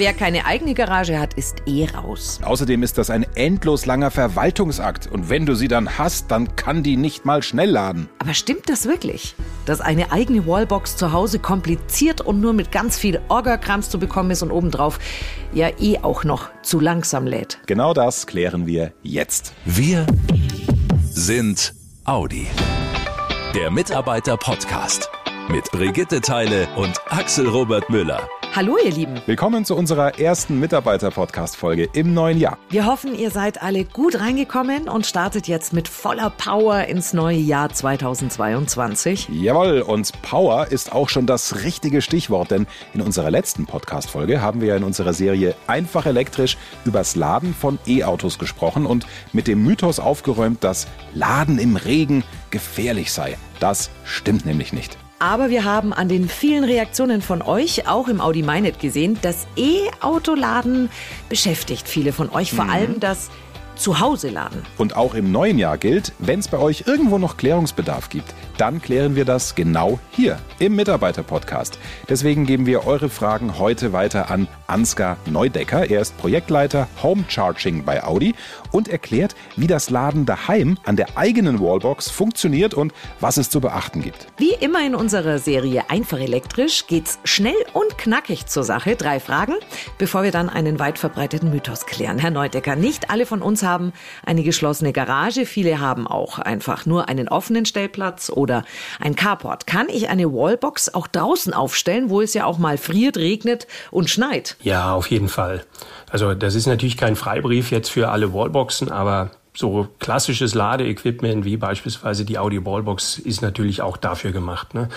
Wer keine eigene Garage hat, ist eh raus. Außerdem ist das ein endlos langer Verwaltungsakt. Und wenn du sie dann hast, dann kann die nicht mal schnell laden. Aber stimmt das wirklich? Dass eine eigene Wallbox zu Hause kompliziert und nur mit ganz viel Orgakrams zu bekommen ist und obendrauf ja eh auch noch zu langsam lädt. Genau das klären wir jetzt. Wir sind Audi. Der Mitarbeiter-Podcast mit Brigitte Teile und Axel Robert Müller. Hallo ihr Lieben. Willkommen zu unserer ersten Mitarbeiter-Podcast-Folge im neuen Jahr. Wir hoffen, ihr seid alle gut reingekommen und startet jetzt mit voller Power ins neue Jahr 2022. Jawohl, und Power ist auch schon das richtige Stichwort, denn in unserer letzten Podcast-Folge haben wir ja in unserer Serie Einfach elektrisch übers Laden von E-Autos gesprochen und mit dem Mythos aufgeräumt, dass Laden im Regen gefährlich sei. Das stimmt nämlich nicht. Aber wir haben an den vielen Reaktionen von euch, auch im Audi MyNet gesehen, das E-Autoladen beschäftigt viele von euch, vor mhm. allem das Zuhause laden. Und auch im neuen Jahr gilt, wenn es bei euch irgendwo noch Klärungsbedarf gibt, dann klären wir das genau hier im Mitarbeiter-Podcast. Deswegen geben wir eure Fragen heute weiter an Ansgar Neudecker. Er ist Projektleiter Home Charging bei Audi und erklärt, wie das Laden daheim an der eigenen Wallbox funktioniert und was es zu beachten gibt. Wie immer in unserer Serie Einfach elektrisch geht's schnell und knackig zur Sache. Drei Fragen, bevor wir dann einen weit verbreiteten Mythos klären. Herr Neudecker, nicht alle von uns haben eine geschlossene Garage, viele haben auch einfach nur einen offenen Stellplatz oder ein Carport. Kann ich eine Wallbox auch draußen aufstellen, wo es ja auch mal friert, regnet und schneit? Ja, auf jeden Fall. Also das ist natürlich kein Freibrief jetzt für alle Wallboxen, aber so klassisches Ladeequipment wie beispielsweise die Audi Wallbox ist natürlich auch dafür gemacht. Ne?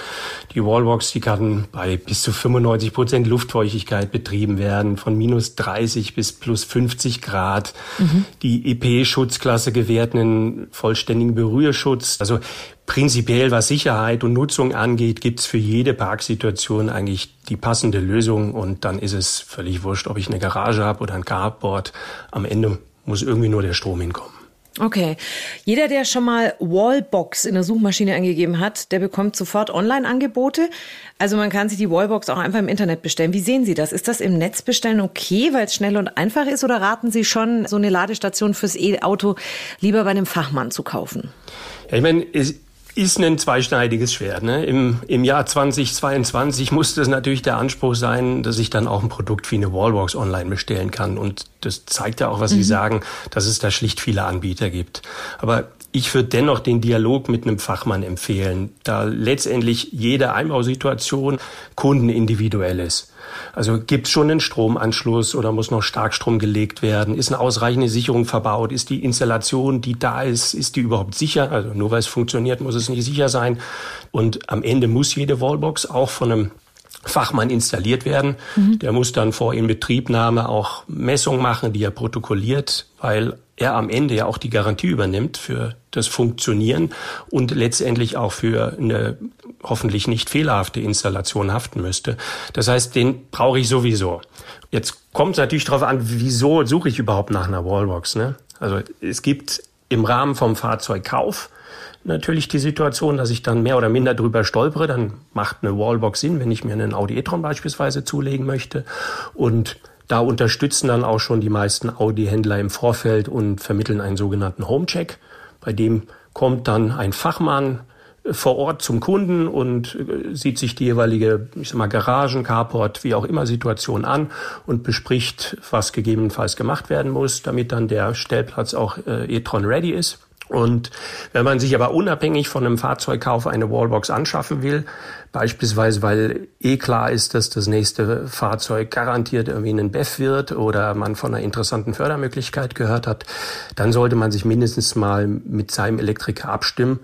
Die Wallbox, die kann bei bis zu 95 Prozent Luftfeuchtigkeit betrieben werden, von minus 30 bis plus 50 Grad. Mhm. Die EP-Schutzklasse gewährt einen vollständigen Berührschutz. Also prinzipiell, was Sicherheit und Nutzung angeht, gibt's für jede Parksituation eigentlich die passende Lösung und dann ist es völlig wurscht, ob ich eine Garage habe oder ein Carport. Am Ende muss irgendwie nur der Strom hinkommen. Okay. Jeder, der schon mal Wallbox in der Suchmaschine eingegeben hat, der bekommt sofort Online-Angebote. Also man kann sich die Wallbox auch einfach im Internet bestellen. Wie sehen Sie das? Ist das im Netz bestellen okay, weil es schnell und einfach ist? Oder raten Sie schon, so eine Ladestation fürs E-Auto lieber bei einem Fachmann zu kaufen? Ja, ich meine, ist ein zweischneidiges Schwert. Ne? Im, Im Jahr 2022 muss das natürlich der Anspruch sein, dass ich dann auch ein Produkt wie eine Wallbox online bestellen kann. Und das zeigt ja auch, was mhm. Sie sagen, dass es da schlicht viele Anbieter gibt. Aber ich würde dennoch den Dialog mit einem Fachmann empfehlen, da letztendlich jede Einbausituation kundenindividuell ist. Also gibt es schon einen Stromanschluss oder muss noch Starkstrom gelegt werden? Ist eine ausreichende Sicherung verbaut? Ist die Installation, die da ist, ist die überhaupt sicher? Also nur weil es funktioniert, muss es nicht sicher sein. Und am Ende muss jede Wallbox auch von einem Fachmann installiert werden. Mhm. Der muss dann vor Inbetriebnahme auch Messungen machen, die er protokolliert, weil er am Ende ja auch die Garantie übernimmt für das Funktionieren und letztendlich auch für eine hoffentlich nicht fehlerhafte Installation haften müsste. Das heißt, den brauche ich sowieso. Jetzt kommt es natürlich darauf an, wieso suche ich überhaupt nach einer Wallbox. Ne? Also es gibt im Rahmen vom Fahrzeugkauf natürlich die Situation, dass ich dann mehr oder minder drüber stolpere. Dann macht eine Wallbox Sinn, wenn ich mir einen Audi e-tron beispielsweise zulegen möchte. Und da unterstützen dann auch schon die meisten Audi-Händler im Vorfeld und vermitteln einen sogenannten Homecheck. Bei dem kommt dann ein Fachmann äh, vor Ort zum Kunden und äh, sieht sich die jeweilige, ich sag mal, Garagen, Carport, wie auch immer Situation an und bespricht, was gegebenenfalls gemacht werden muss, damit dann der Stellplatz auch äh, e-tron ready ist. Und wenn man sich aber unabhängig von einem Fahrzeugkauf eine Wallbox anschaffen will, beispielsweise weil eh klar ist, dass das nächste Fahrzeug garantiert irgendwie ein BEF wird oder man von einer interessanten Fördermöglichkeit gehört hat, dann sollte man sich mindestens mal mit seinem Elektriker abstimmen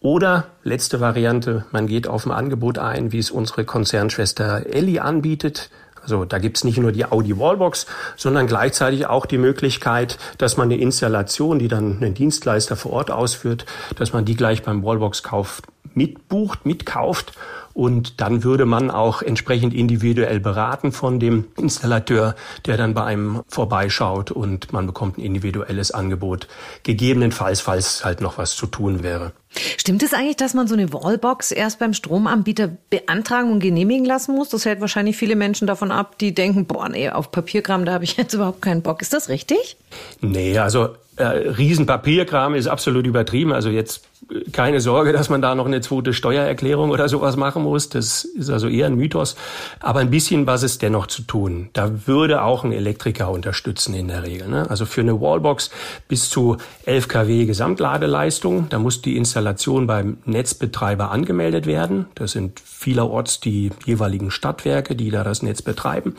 oder letzte Variante, man geht auf ein Angebot ein, wie es unsere Konzernschwester Elli anbietet. Also da gibt's nicht nur die Audi Wallbox, sondern gleichzeitig auch die Möglichkeit, dass man eine Installation, die dann ein Dienstleister vor Ort ausführt, dass man die gleich beim Wallbox-Kauf mitbucht, mitkauft und dann würde man auch entsprechend individuell beraten von dem Installateur, der dann bei einem vorbeischaut und man bekommt ein individuelles Angebot, gegebenenfalls, falls halt noch was zu tun wäre. Stimmt es eigentlich, dass man so eine Wallbox erst beim Stromanbieter beantragen und genehmigen lassen muss? Das hält wahrscheinlich viele Menschen davon ab, die denken, boah, nee, auf Papierkram, da habe ich jetzt überhaupt keinen Bock. Ist das richtig? Nee, also äh, Riesenpapierkram ist absolut übertrieben. Also jetzt keine Sorge, dass man da noch eine zweite Steuererklärung oder sowas machen muss. Das ist also eher ein Mythos. Aber ein bisschen was ist dennoch zu tun. Da würde auch ein Elektriker unterstützen in der Regel. Ne? Also für eine Wallbox bis zu 11 kW Gesamtladeleistung. Da muss die Installation beim Netzbetreiber angemeldet werden. Das sind vielerorts die jeweiligen Stadtwerke, die da das Netz betreiben.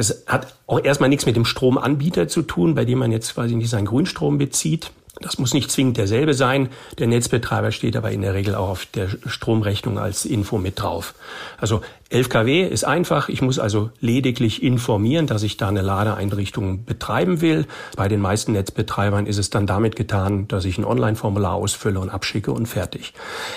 Das hat auch erstmal nichts mit dem Stromanbieter zu tun, bei dem man jetzt quasi nicht seinen Grünstrom bezieht. Das muss nicht zwingend derselbe sein. Der Netzbetreiber steht aber in der Regel auch auf der Stromrechnung als Info mit drauf. Also 11 kW ist einfach. Ich muss also lediglich informieren, dass ich da eine Ladeeinrichtung betreiben will. Bei den meisten Netzbetreibern ist es dann damit getan, dass ich ein Online-Formular ausfülle und abschicke und fertig.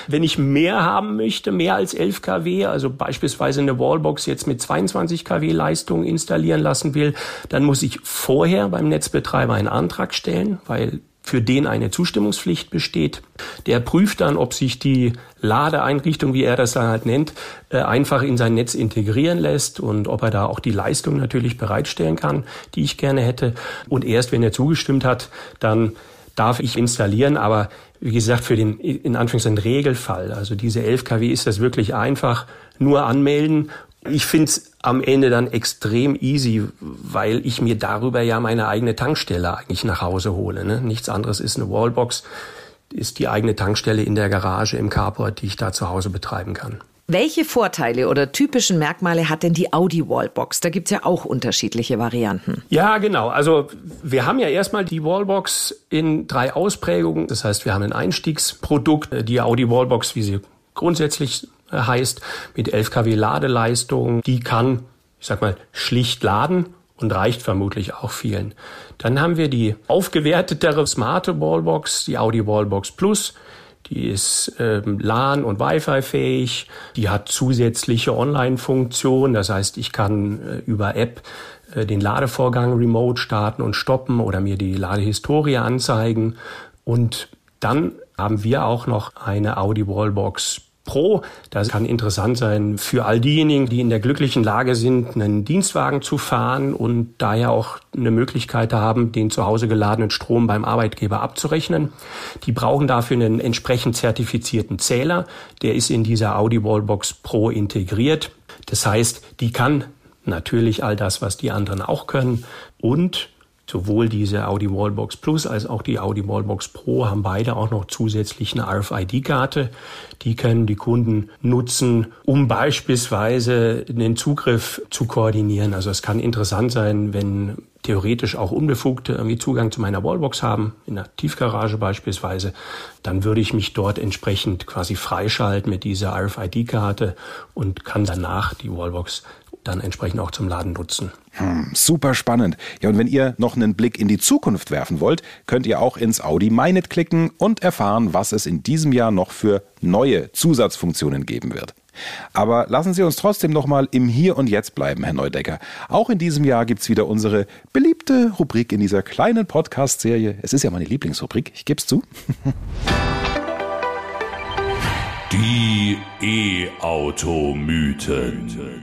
Wenn ich mehr haben möchte, mehr als 11 kW, also beispielsweise eine Wallbox jetzt mit 22 kW Leistung installieren lassen will, dann muss ich vorher beim Netzbetreiber einen Antrag stellen, weil für den eine Zustimmungspflicht besteht. Der prüft dann, ob sich die Ladeeinrichtung, wie er das dann halt nennt, äh, einfach in sein Netz integrieren lässt und ob er da auch die Leistung natürlich bereitstellen kann, die ich gerne hätte. Und erst wenn er zugestimmt hat, dann darf ich installieren, aber wie gesagt, für den in Anführungszeichen Regelfall, also diese 11 kW ist das wirklich einfach, nur anmelden ich finde es am Ende dann extrem easy, weil ich mir darüber ja meine eigene Tankstelle eigentlich nach Hause hole. Ne? Nichts anderes ist eine Wallbox, ist die eigene Tankstelle in der Garage im Carport, die ich da zu Hause betreiben kann. Welche Vorteile oder typischen Merkmale hat denn die Audi Wallbox? Da gibt's ja auch unterschiedliche Varianten. Ja, genau. Also wir haben ja erstmal die Wallbox in drei Ausprägungen. Das heißt, wir haben ein Einstiegsprodukt, die Audi Wallbox, wie sie grundsätzlich heißt, mit 11 kW Ladeleistung. Die kann, ich sag mal, schlicht laden und reicht vermutlich auch vielen. Dann haben wir die aufgewertetere smarte Wallbox, die Audi Wallbox Plus. Die ist ähm, LAN und Wi-Fi fähig. Die hat zusätzliche Online-Funktionen. Das heißt, ich kann äh, über App äh, den Ladevorgang remote starten und stoppen oder mir die Ladehistorie anzeigen. Und dann haben wir auch noch eine Audi Wallbox Pro. Das kann interessant sein für all diejenigen, die in der glücklichen Lage sind, einen Dienstwagen zu fahren und daher auch eine Möglichkeit haben, den zu Hause geladenen Strom beim Arbeitgeber abzurechnen. Die brauchen dafür einen entsprechend zertifizierten Zähler. Der ist in dieser Audi Wallbox Pro integriert. Das heißt, die kann natürlich all das, was die anderen auch können und Sowohl diese Audi Wallbox Plus als auch die Audi Wallbox Pro haben beide auch noch zusätzlich eine RFID-Karte. Die können die Kunden nutzen, um beispielsweise den Zugriff zu koordinieren. Also es kann interessant sein, wenn theoretisch auch Unbefugte irgendwie Zugang zu meiner Wallbox haben, in der Tiefgarage beispielsweise, dann würde ich mich dort entsprechend quasi freischalten mit dieser RFID-Karte und kann danach die Wallbox dann entsprechend auch zum Laden nutzen. Hm, super spannend. Ja, und wenn ihr noch einen Blick in die Zukunft werfen wollt, könnt ihr auch ins Audi MyNet klicken und erfahren, was es in diesem Jahr noch für neue Zusatzfunktionen geben wird. Aber lassen Sie uns trotzdem noch mal im Hier und Jetzt bleiben, Herr Neudecker. Auch in diesem Jahr gibt's wieder unsere beliebte Rubrik in dieser kleinen Podcast-Serie. Es ist ja meine Lieblingsrubrik, ich gebe es zu. Die E-Auto-Mythen.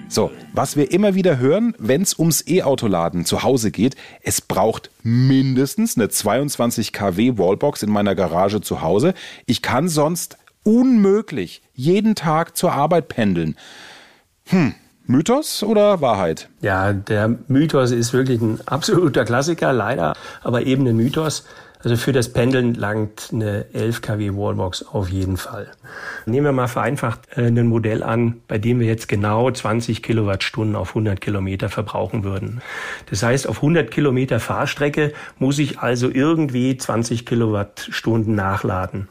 So, was wir immer wieder hören, wenn es ums E-Autoladen zu Hause geht, es braucht mindestens eine 22 kW Wallbox in meiner Garage zu Hause. Ich kann sonst unmöglich jeden Tag zur Arbeit pendeln. Hm, Mythos oder Wahrheit? Ja, der Mythos ist wirklich ein absoluter Klassiker, leider, aber eben ein Mythos. Also für das Pendeln langt eine 11 kW Wallbox auf jeden Fall. Nehmen wir mal vereinfacht äh, ein Modell an, bei dem wir jetzt genau 20 Kilowattstunden auf 100 Kilometer verbrauchen würden. Das heißt, auf 100 Kilometer Fahrstrecke muss ich also irgendwie 20 Kilowattstunden nachladen.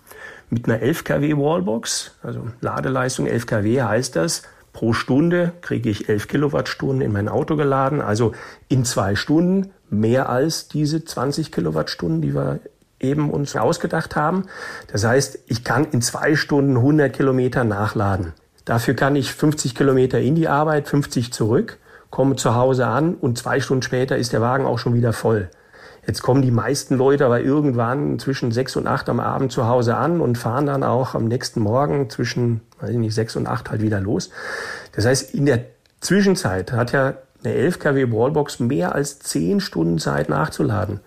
Mit einer 11 kW Wallbox, also Ladeleistung 11 kW heißt das, pro Stunde kriege ich 11 Kilowattstunden in mein Auto geladen. Also in zwei Stunden mehr als diese 20 Kilowattstunden, die wir eben uns ausgedacht haben. Das heißt, ich kann in zwei Stunden 100 Kilometer nachladen. Dafür kann ich 50 Kilometer in die Arbeit, 50 zurück, komme zu Hause an und zwei Stunden später ist der Wagen auch schon wieder voll. Jetzt kommen die meisten Leute aber irgendwann zwischen sechs und acht am Abend zu Hause an und fahren dann auch am nächsten Morgen zwischen, weiß ich nicht, sechs und acht halt wieder los. Das heißt, in der Zwischenzeit hat ja eine 11 kW Wallbox mehr als zehn Stunden Zeit nachzuladen.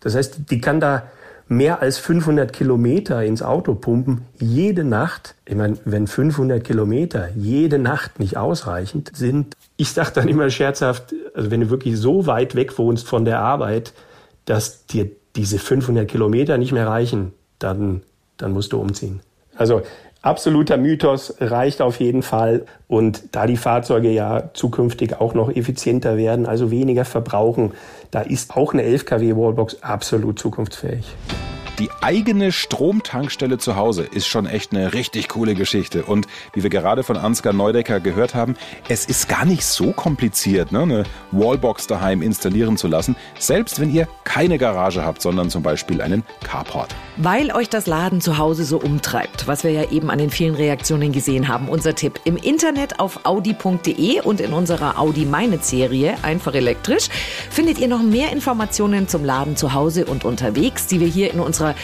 Das heißt, die kann da mehr als 500 Kilometer ins Auto pumpen, jede Nacht. Ich meine, wenn 500 Kilometer jede Nacht nicht ausreichend sind, ich sage dann immer scherzhaft, also wenn du wirklich so weit weg wohnst von der Arbeit, dass dir diese 500 Kilometer nicht mehr reichen, dann, dann musst du umziehen. Also absoluter Mythos reicht auf jeden Fall. Und da die Fahrzeuge ja zukünftig auch noch effizienter werden, also weniger verbrauchen, da ist auch eine 11 kW Wallbox absolut zukunftsfähig. Die eigene Stromtankstelle zu Hause ist schon echt eine richtig coole Geschichte. Und wie wir gerade von Ansgar Neudecker gehört haben, es ist gar nicht so kompliziert, ne, eine Wallbox daheim installieren zu lassen, selbst wenn ihr keine Garage habt, sondern zum Beispiel einen Carport. Weil euch das Laden zu Hause so umtreibt, was wir ja eben an den vielen Reaktionen gesehen haben, unser Tipp im Internet auf audi.de und in unserer Audi Meine Serie einfach elektrisch findet ihr noch mehr Informationen zum Laden zu Hause und unterwegs, die wir hier in unserer unserer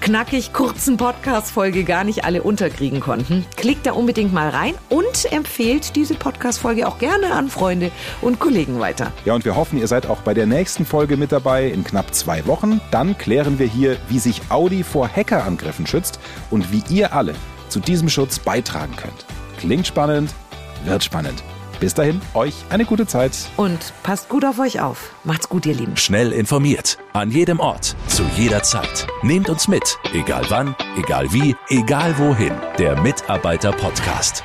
knackig kurzen Podcast-Folge gar nicht alle unterkriegen konnten. Klickt da unbedingt mal rein und empfehlt diese Podcast-Folge auch gerne an Freunde und Kollegen weiter. Ja, und wir hoffen, ihr seid auch bei der nächsten Folge mit dabei in knapp zwei Wochen. Dann klären wir hier, wie sich Audi vor Hackerangriffen schützt und wie ihr alle zu diesem Schutz beitragen könnt. Klingt spannend, wird spannend. Bis dahin, euch eine gute Zeit. Und passt gut auf euch auf. Macht's gut, ihr Lieben. Schnell informiert. An jedem Ort. Zu jeder Zeit. Nehmt uns mit. Egal wann, egal wie, egal wohin. Der Mitarbeiter-Podcast.